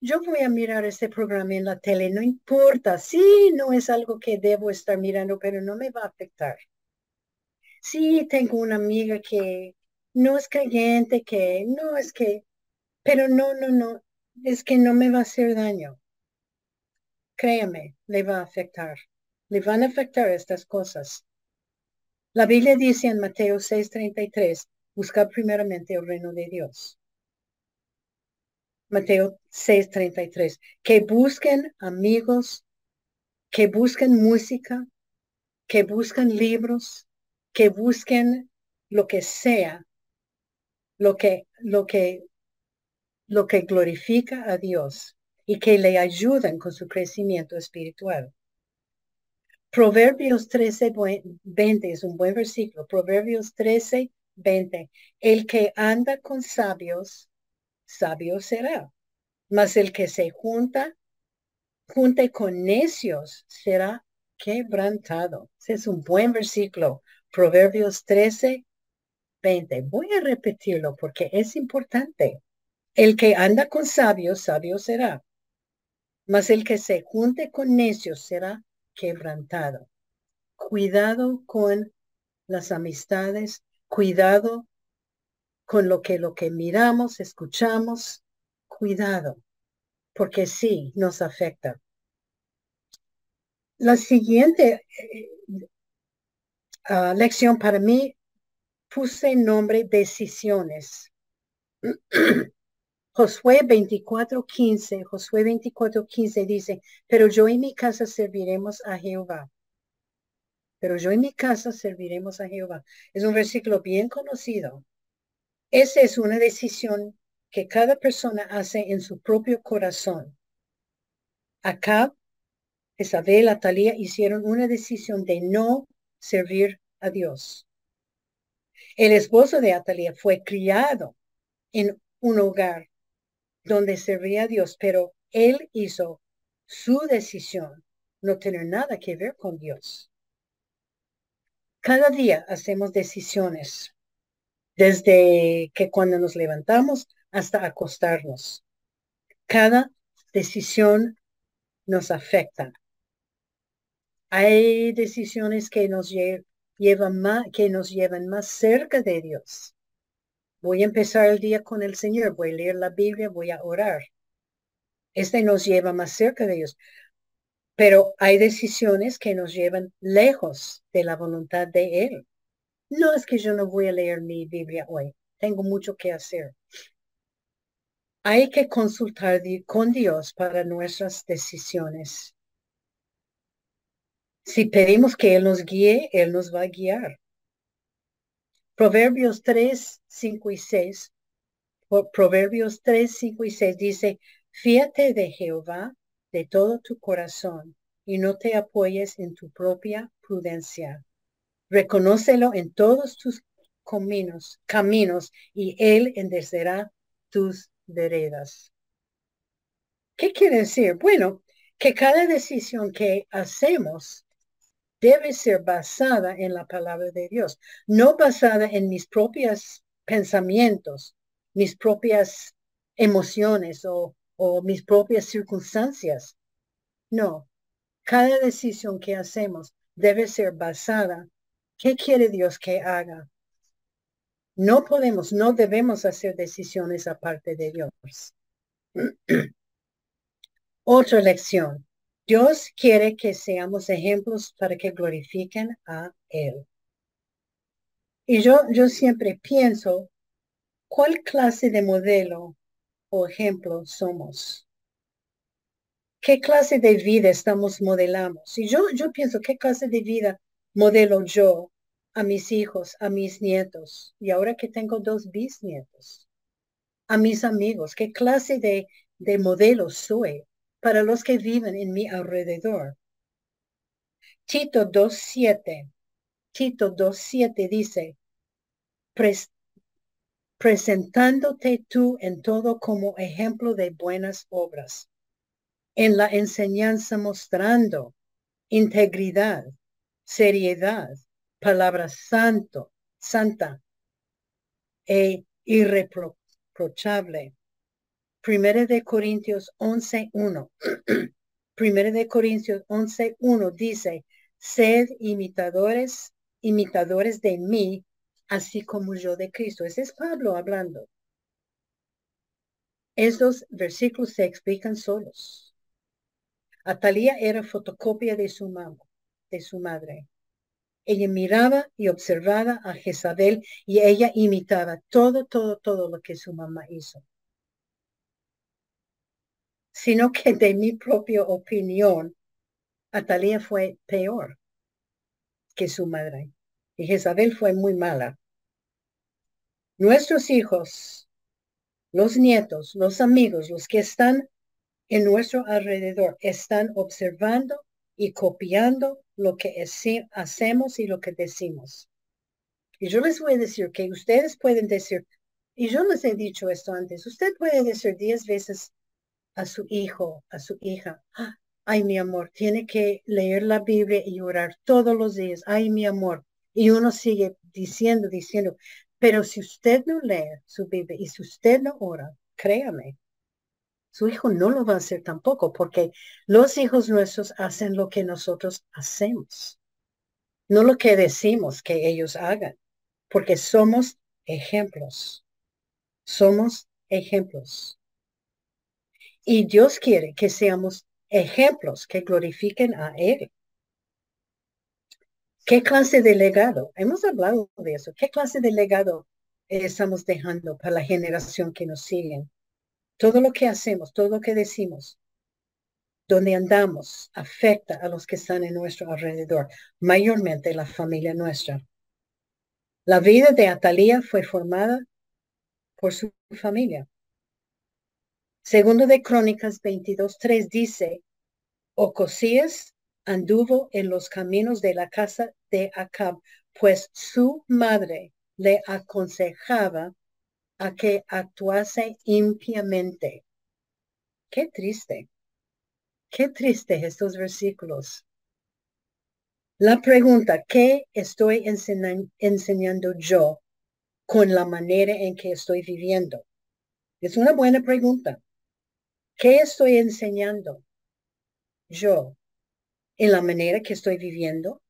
yo voy a mirar este programa en la tele, no importa, sí, no es algo que debo estar mirando, pero no me va a afectar. Sí, tengo una amiga que no es creyente, que no es que, pero no, no, no, es que no me va a hacer daño. Créame, le va a afectar, le van a afectar estas cosas. La Biblia dice en Mateo 6:33, buscar primeramente el reino de Dios. Mateo 6:33, que busquen amigos, que busquen música, que busquen libros, que busquen lo que sea, lo que, lo que, lo que glorifica a Dios y que le ayuden con su crecimiento espiritual. Proverbios 13, 20 es un buen versículo. Proverbios 13, 20. El que anda con sabios sabio será. Mas el que se junta, junte con necios, será quebrantado. Es un buen versículo. Proverbios 13, 20. Voy a repetirlo porque es importante. El que anda con sabios, sabio será. Mas el que se junte con necios será quebrantado. Cuidado con las amistades, cuidado con lo que lo que miramos, escuchamos, cuidado, porque sí nos afecta. La siguiente eh, ah, lección para mí puse nombre decisiones. Josué 24:15, Josué 24:15 dice, pero yo y mi casa serviremos a Jehová. Pero yo y mi casa serviremos a Jehová. Es un versículo bien conocido. Esa es una decisión que cada persona hace en su propio corazón. Acá, Isabel, Atalía hicieron una decisión de no servir a Dios. El esposo de Atalía fue criado en un hogar donde servía a Dios, pero él hizo su decisión no tener nada que ver con Dios. Cada día hacemos decisiones desde que cuando nos levantamos hasta acostarnos. Cada decisión nos afecta. Hay decisiones que nos llevan más, que nos llevan más cerca de Dios. Voy a empezar el día con el Señor, voy a leer la Biblia, voy a orar. Este nos lleva más cerca de Dios. Pero hay decisiones que nos llevan lejos de la voluntad de Él. No es que yo no voy a leer mi Biblia hoy. Tengo mucho que hacer. Hay que consultar con Dios para nuestras decisiones. Si pedimos que Él nos guíe, Él nos va a guiar. Proverbios 3, 5 y 6. Proverbios 3, 5 y 6 dice, fíate de Jehová de todo tu corazón y no te apoyes en tu propia prudencia. Reconócelo en todos tus caminos, caminos y él enderezará tus veredas. ¿Qué quiere decir? Bueno, que cada decisión que hacemos debe ser basada en la palabra de Dios, no basada en mis propios pensamientos, mis propias emociones o, o mis propias circunstancias. No, cada decisión que hacemos debe ser basada ¿Qué quiere Dios que haga? No podemos, no debemos hacer decisiones aparte de Dios. Otra lección. Dios quiere que seamos ejemplos para que glorifiquen a Él. Y yo, yo siempre pienso, ¿cuál clase de modelo o ejemplo somos? ¿Qué clase de vida estamos modelando? Si yo, yo pienso, ¿qué clase de vida modelo yo a mis hijos, a mis nietos? Y ahora que tengo dos bisnietos, a mis amigos, ¿qué clase de, de modelo soy para los que viven en mi alrededor? Tito 2.7. Tito 2.7 dice, presentándote tú en todo como ejemplo de buenas obras en la enseñanza mostrando integridad, seriedad, palabra santo, santa e irreprochable. Primera de Corintios 11.1. Primera de Corintios 11.1 dice, sed imitadores, imitadores de mí, así como yo de Cristo. Ese es Pablo hablando. Estos versículos se explican solos. Atalía era fotocopia de su mamá, de su madre. Ella miraba y observaba a Jezabel y ella imitaba todo, todo, todo lo que su mamá hizo. Sino que de mi propia opinión, Atalía fue peor que su madre. Y Jezabel fue muy mala. Nuestros hijos, los nietos, los amigos, los que están en nuestro alrededor están observando y copiando lo que hacemos y lo que decimos. Y yo les voy a decir que ustedes pueden decir, y yo les he dicho esto antes, usted puede decir diez veces a su hijo, a su hija, ay mi amor, tiene que leer la Biblia y orar todos los días, ay mi amor. Y uno sigue diciendo, diciendo, pero si usted no lee su Biblia y si usted no ora, créame, su hijo no lo va a hacer tampoco, porque los hijos nuestros hacen lo que nosotros hacemos, no lo que decimos que ellos hagan, porque somos ejemplos. Somos ejemplos. Y Dios quiere que seamos ejemplos que glorifiquen a Él. ¿Qué clase de legado? Hemos hablado de eso. ¿Qué clase de legado estamos dejando para la generación que nos siguen? Todo lo que hacemos, todo lo que decimos, donde andamos, afecta a los que están en nuestro alrededor, mayormente la familia nuestra. La vida de Atalía fue formada por su familia. Segundo de Crónicas 22.3 dice, Ocosías anduvo en los caminos de la casa de Acab, pues su madre le aconsejaba a que actuase impiamente. Qué triste. Qué triste estos versículos. La pregunta, ¿qué estoy enseñando yo con la manera en que estoy viviendo? Es una buena pregunta. ¿Qué estoy enseñando yo en la manera que estoy viviendo?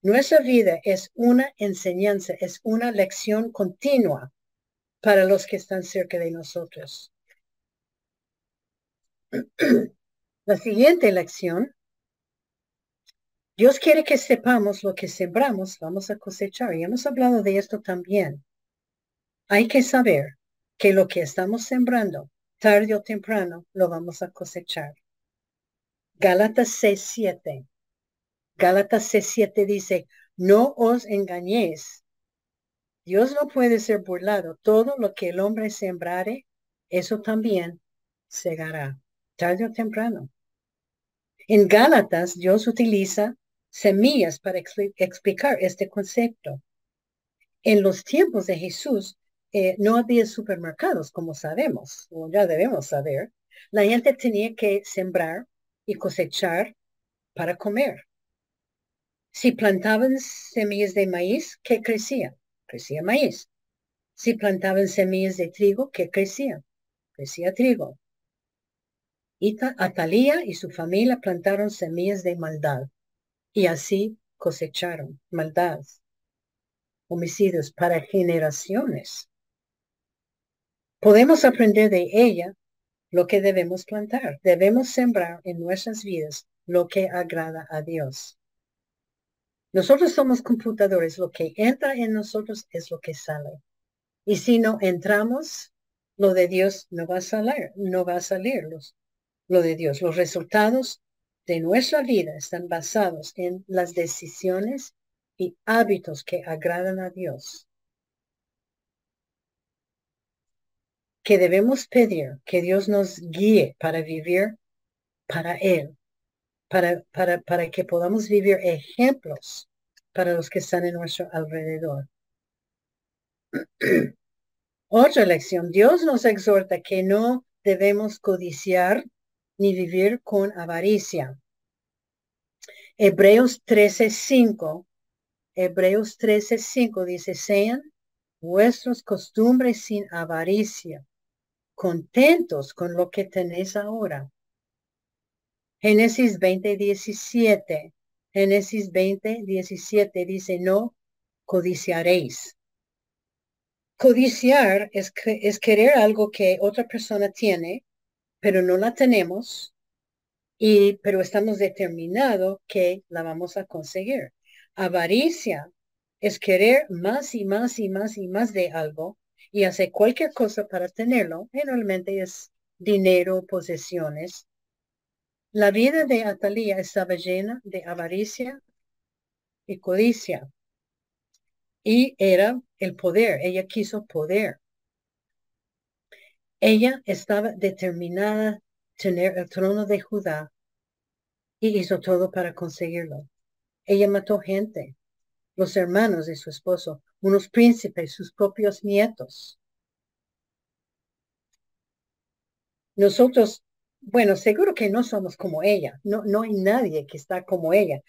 Nuestra vida es una enseñanza, es una lección continua para los que están cerca de nosotros. La siguiente lección. Dios quiere que sepamos lo que sembramos, vamos a cosechar. Y hemos hablado de esto también. Hay que saber que lo que estamos sembrando, tarde o temprano, lo vamos a cosechar. Gálatas 6.7. Gálatas 6.7 dice, no os engañéis, Dios no puede ser burlado. Todo lo que el hombre sembrare, eso también segará, tarde o temprano. En Gálatas, Dios utiliza semillas para explicar este concepto. En los tiempos de Jesús, eh, no había supermercados, como sabemos, o ya debemos saber. La gente tenía que sembrar y cosechar para comer. Si plantaban semillas de maíz, ¿qué crecían? Crecía maíz. Si plantaban semillas de trigo, ¿qué crecía? Crecía trigo. Y Atalía y su familia plantaron semillas de maldad y así cosecharon maldad. homicidios para generaciones. Podemos aprender de ella lo que debemos plantar. Debemos sembrar en nuestras vidas lo que agrada a Dios. Nosotros somos computadores. Lo que entra en nosotros es lo que sale. Y si no entramos, lo de Dios no va a salir, no va a salir lo de Dios. Los resultados de nuestra vida están basados en las decisiones y hábitos que agradan a Dios. Que debemos pedir que Dios nos guíe para vivir para Él, para, para, para que podamos vivir ejemplos para los que están en nuestro alrededor. Otra lección, Dios nos exhorta que no debemos codiciar ni vivir con avaricia. Hebreos 13:5, Hebreos 13:5 dice, sean vuestras costumbres sin avaricia, contentos con lo que tenéis ahora. Génesis 20:17, Génesis 20:17 dice, no codiciaréis. Codiciar es, es querer algo que otra persona tiene, pero no la tenemos, y, pero estamos determinados que la vamos a conseguir. Avaricia es querer más y más y más y más de algo y hacer cualquier cosa para tenerlo. Generalmente es dinero, posesiones. La vida de Atalía estaba llena de avaricia y codicia y era el poder. Ella quiso poder. Ella estaba determinada a tener el trono de Judá y hizo todo para conseguirlo. Ella mató gente, los hermanos de su esposo, unos príncipes, sus propios nietos. Nosotros, bueno, seguro que no somos como ella. No, no hay nadie que está como ella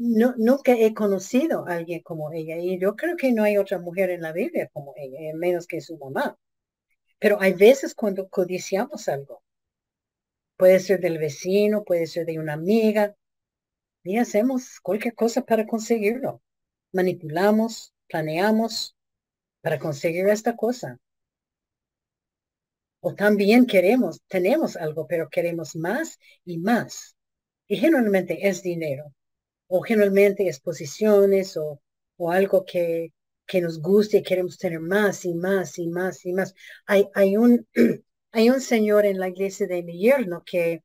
no, nunca he conocido a alguien como ella y yo creo que no hay otra mujer en la Biblia como ella, menos que su mamá. Pero hay veces cuando codiciamos algo. Puede ser del vecino, puede ser de una amiga. Y hacemos cualquier cosa para conseguirlo. Manipulamos, planeamos para conseguir esta cosa. O también queremos, tenemos algo, pero queremos más y más. Y generalmente es dinero o generalmente exposiciones o, o algo que, que nos guste y queremos tener más y más y más y más. Hay, hay, un, hay un señor en la iglesia de mi yerno que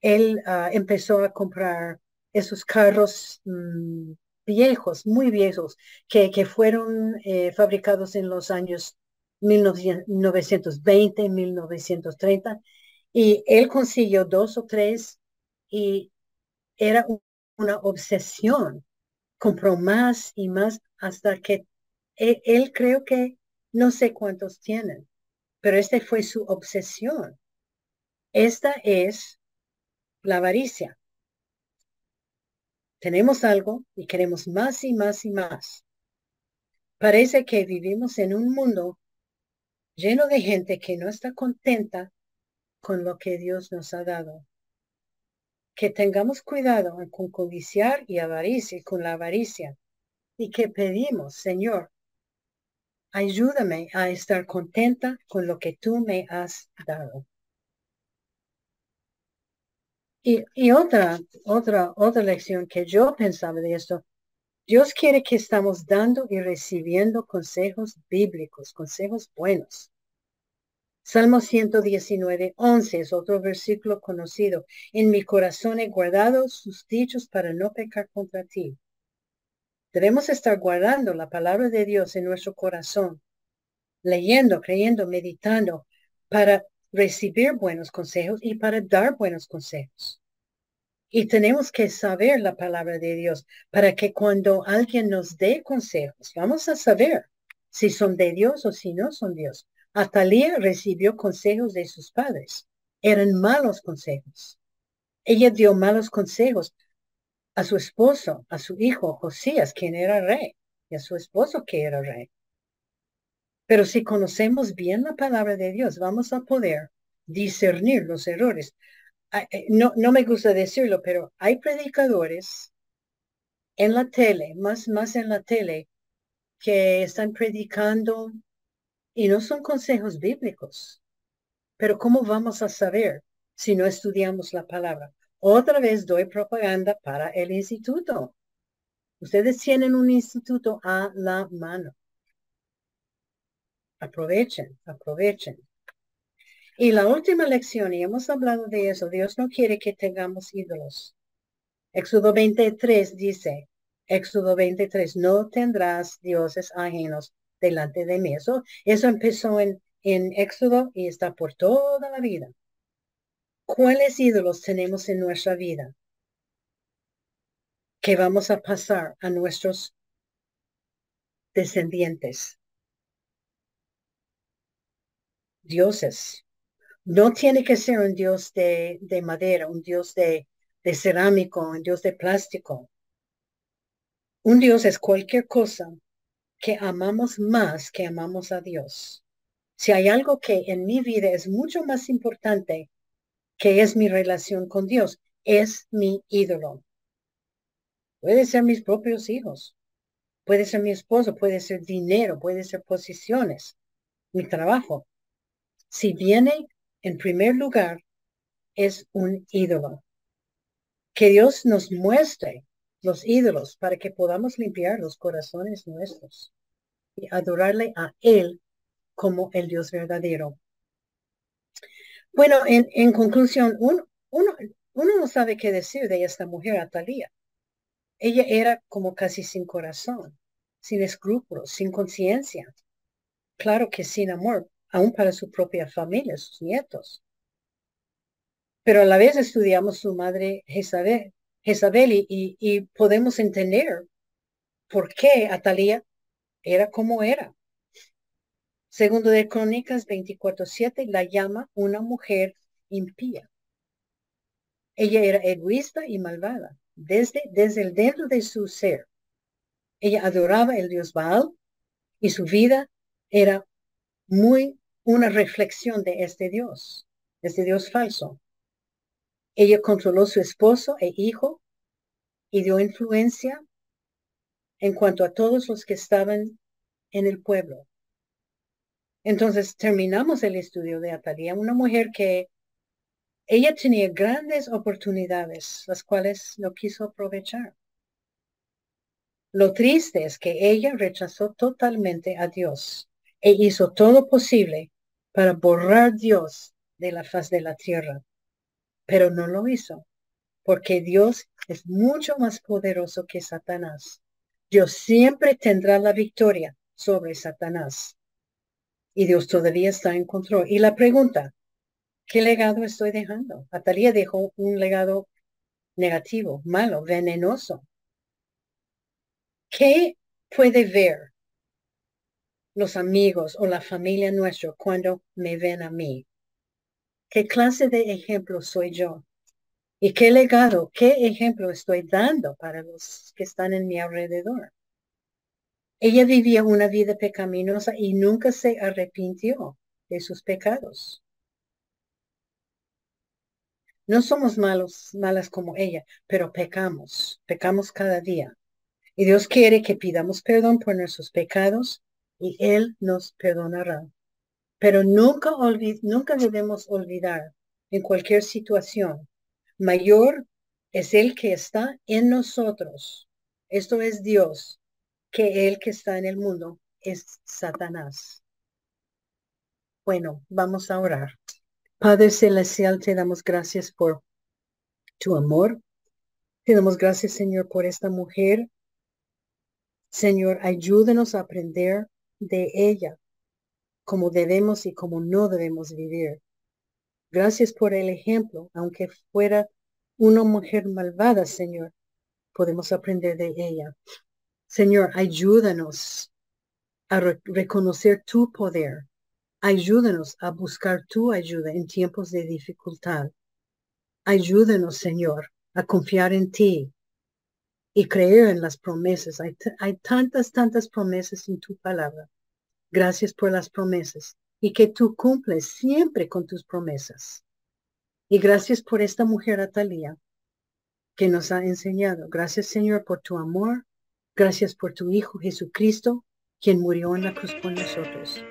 él ah, empezó a comprar esos carros mm, viejos, muy viejos, que, que fueron eh, fabricados en los años 1920, 1930, y él consiguió dos o tres y era un, una obsesión. Compró más y más hasta que e, él, creo que no sé cuántos tienen, pero este fue su obsesión. Esta es la avaricia. Tenemos algo y queremos más y más y más. Parece que vivimos en un mundo lleno de gente que no está contenta con lo que Dios nos ha dado que tengamos cuidado con codiciar y avaricia, con la avaricia, y que pedimos, Señor, ayúdame a estar contenta con lo que tú me has dado. Y, y, otra, otra, otra lección que yo pensaba de esto, Dios quiere que estamos dando y recibiendo consejos bíblicos, consejos buenos. Salmo 119, 11 es otro versículo conocido. En mi corazón he guardado sus dichos para no pecar contra ti. Debemos estar guardando la palabra de Dios en nuestro corazón, leyendo, creyendo, meditando para recibir buenos consejos y para dar buenos consejos. Y tenemos que saber la palabra de Dios para que cuando alguien nos dé consejos, vamos a saber si son de Dios o si no son Dios. Atalía recibió consejos de sus padres. Eran malos consejos. Ella dio malos consejos a su esposo, a su hijo Josías, quien era rey, y a su esposo que era rey. Pero si conocemos bien la palabra de Dios, vamos a poder discernir los errores. Eh, no, no me gusta decirlo, pero hay predicadores en la tele, más, más en la tele, que están predicando y no son consejos bíblicos. Pero ¿cómo vamos a saber si no estudiamos la palabra? Otra vez doy propaganda para el instituto. Ustedes tienen un instituto a la mano. Aprovechen, aprovechen. Y la última lección, y hemos hablado de eso, Dios no quiere que tengamos ídolos. Éxodo 23 dice, Éxodo 23, no tendrás dioses ajenos delante de mí. Eso, eso empezó en, en Éxodo y está por toda la vida. ¿Cuáles ídolos tenemos en nuestra vida? Que vamos a pasar a nuestros descendientes. Dioses. No tiene que ser un dios de, de madera, un dios de, de cerámico, un dios de plástico. Un Dios es cualquier cosa que amamos más que amamos a Dios. Si hay algo que en mi vida es mucho más importante que es mi relación con Dios, es mi ídolo. Puede ser mis propios hijos, puede ser mi esposo, puede ser dinero, puede ser posiciones, mi trabajo. Si viene en primer lugar, es un ídolo. Que Dios nos muestre los ídolos para que podamos limpiar los corazones nuestros y adorarle a Él como el Dios verdadero. Bueno, en, conclusión, uno, uno, no sabe qué decir de esta mujer, Atalía. Ella era como casi sin corazón, sin escrúpulos, sin conciencia. Claro que sin amor, aún para su propia familia, sus nietos. Pero a la vez estudiamos su madre Jezabel, Jezabel y, podemos entender por qué Atalía era como era. Segundo de Crónicas 24:7 la llama una mujer impía. Ella era egoísta y malvada desde, desde el dentro de su ser. Ella adoraba el dios Baal y su vida era muy una reflexión de este dios, este dios falso. Ella controló su esposo e hijo y dio influencia en cuanto a todos los que estaban en el pueblo. Entonces terminamos el estudio de Atalía, una mujer que ella tenía grandes oportunidades, las cuales no quiso aprovechar. Lo triste es que ella rechazó totalmente a Dios e hizo todo posible para borrar Dios de la faz de la tierra pero no lo hizo, porque Dios es mucho más poderoso que Satanás. Dios siempre tendrá la victoria sobre Satanás. Y Dios todavía está en control. Y la pregunta, ¿qué legado estoy dejando? Atalía dejó un legado negativo, malo, venenoso. ¿Qué puede ver los amigos o la familia nuestra cuando me ven a mí? ¿Qué clase de ejemplo soy yo? ¿Y qué legado, qué ejemplo estoy dando para los que están en mi alrededor? Ella vivía una vida pecaminosa y nunca se arrepintió de sus pecados. No somos malos, malas como ella, pero pecamos, pecamos cada día. Y Dios quiere que pidamos perdón por nuestros pecados y Él nos perdonará. Pero nunca, nunca debemos olvidar en cualquier situación, mayor es el que está en nosotros. Esto es Dios, que el que está en el mundo es Satanás. Bueno, vamos a orar. Padre Celestial, te damos gracias por tu amor. Te damos gracias, Señor, por esta mujer. Señor, ayúdenos a aprender de ella como debemos y como no debemos vivir. Gracias por el ejemplo, aunque fuera una mujer malvada, Señor, podemos aprender de ella. Señor, ayúdanos a reconocer tu poder. Ayúdanos a buscar tu ayuda en tiempos de dificultad. Ayúdanos, Señor, a confiar en ti y creer en las promesas. Hay, tantas, tantas promesas en tu palabra. Gracias por las promesas y que tú cumples siempre con tus promesas. Y gracias por esta mujer Atalía que nos ha enseñado. Gracias Señor por tu amor. Gracias por tu Hijo Jesucristo, quien murió en la cruz por nosotros.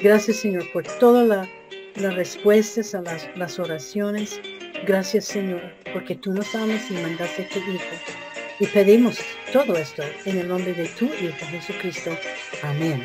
Gracias Señor por todas la, las respuestas a las, oraciones. Gracias Señor porque tú nos amas y mandaste a tu Hijo y pedimos todo esto en el nombre de tu Hijo Jesucristo. Amén.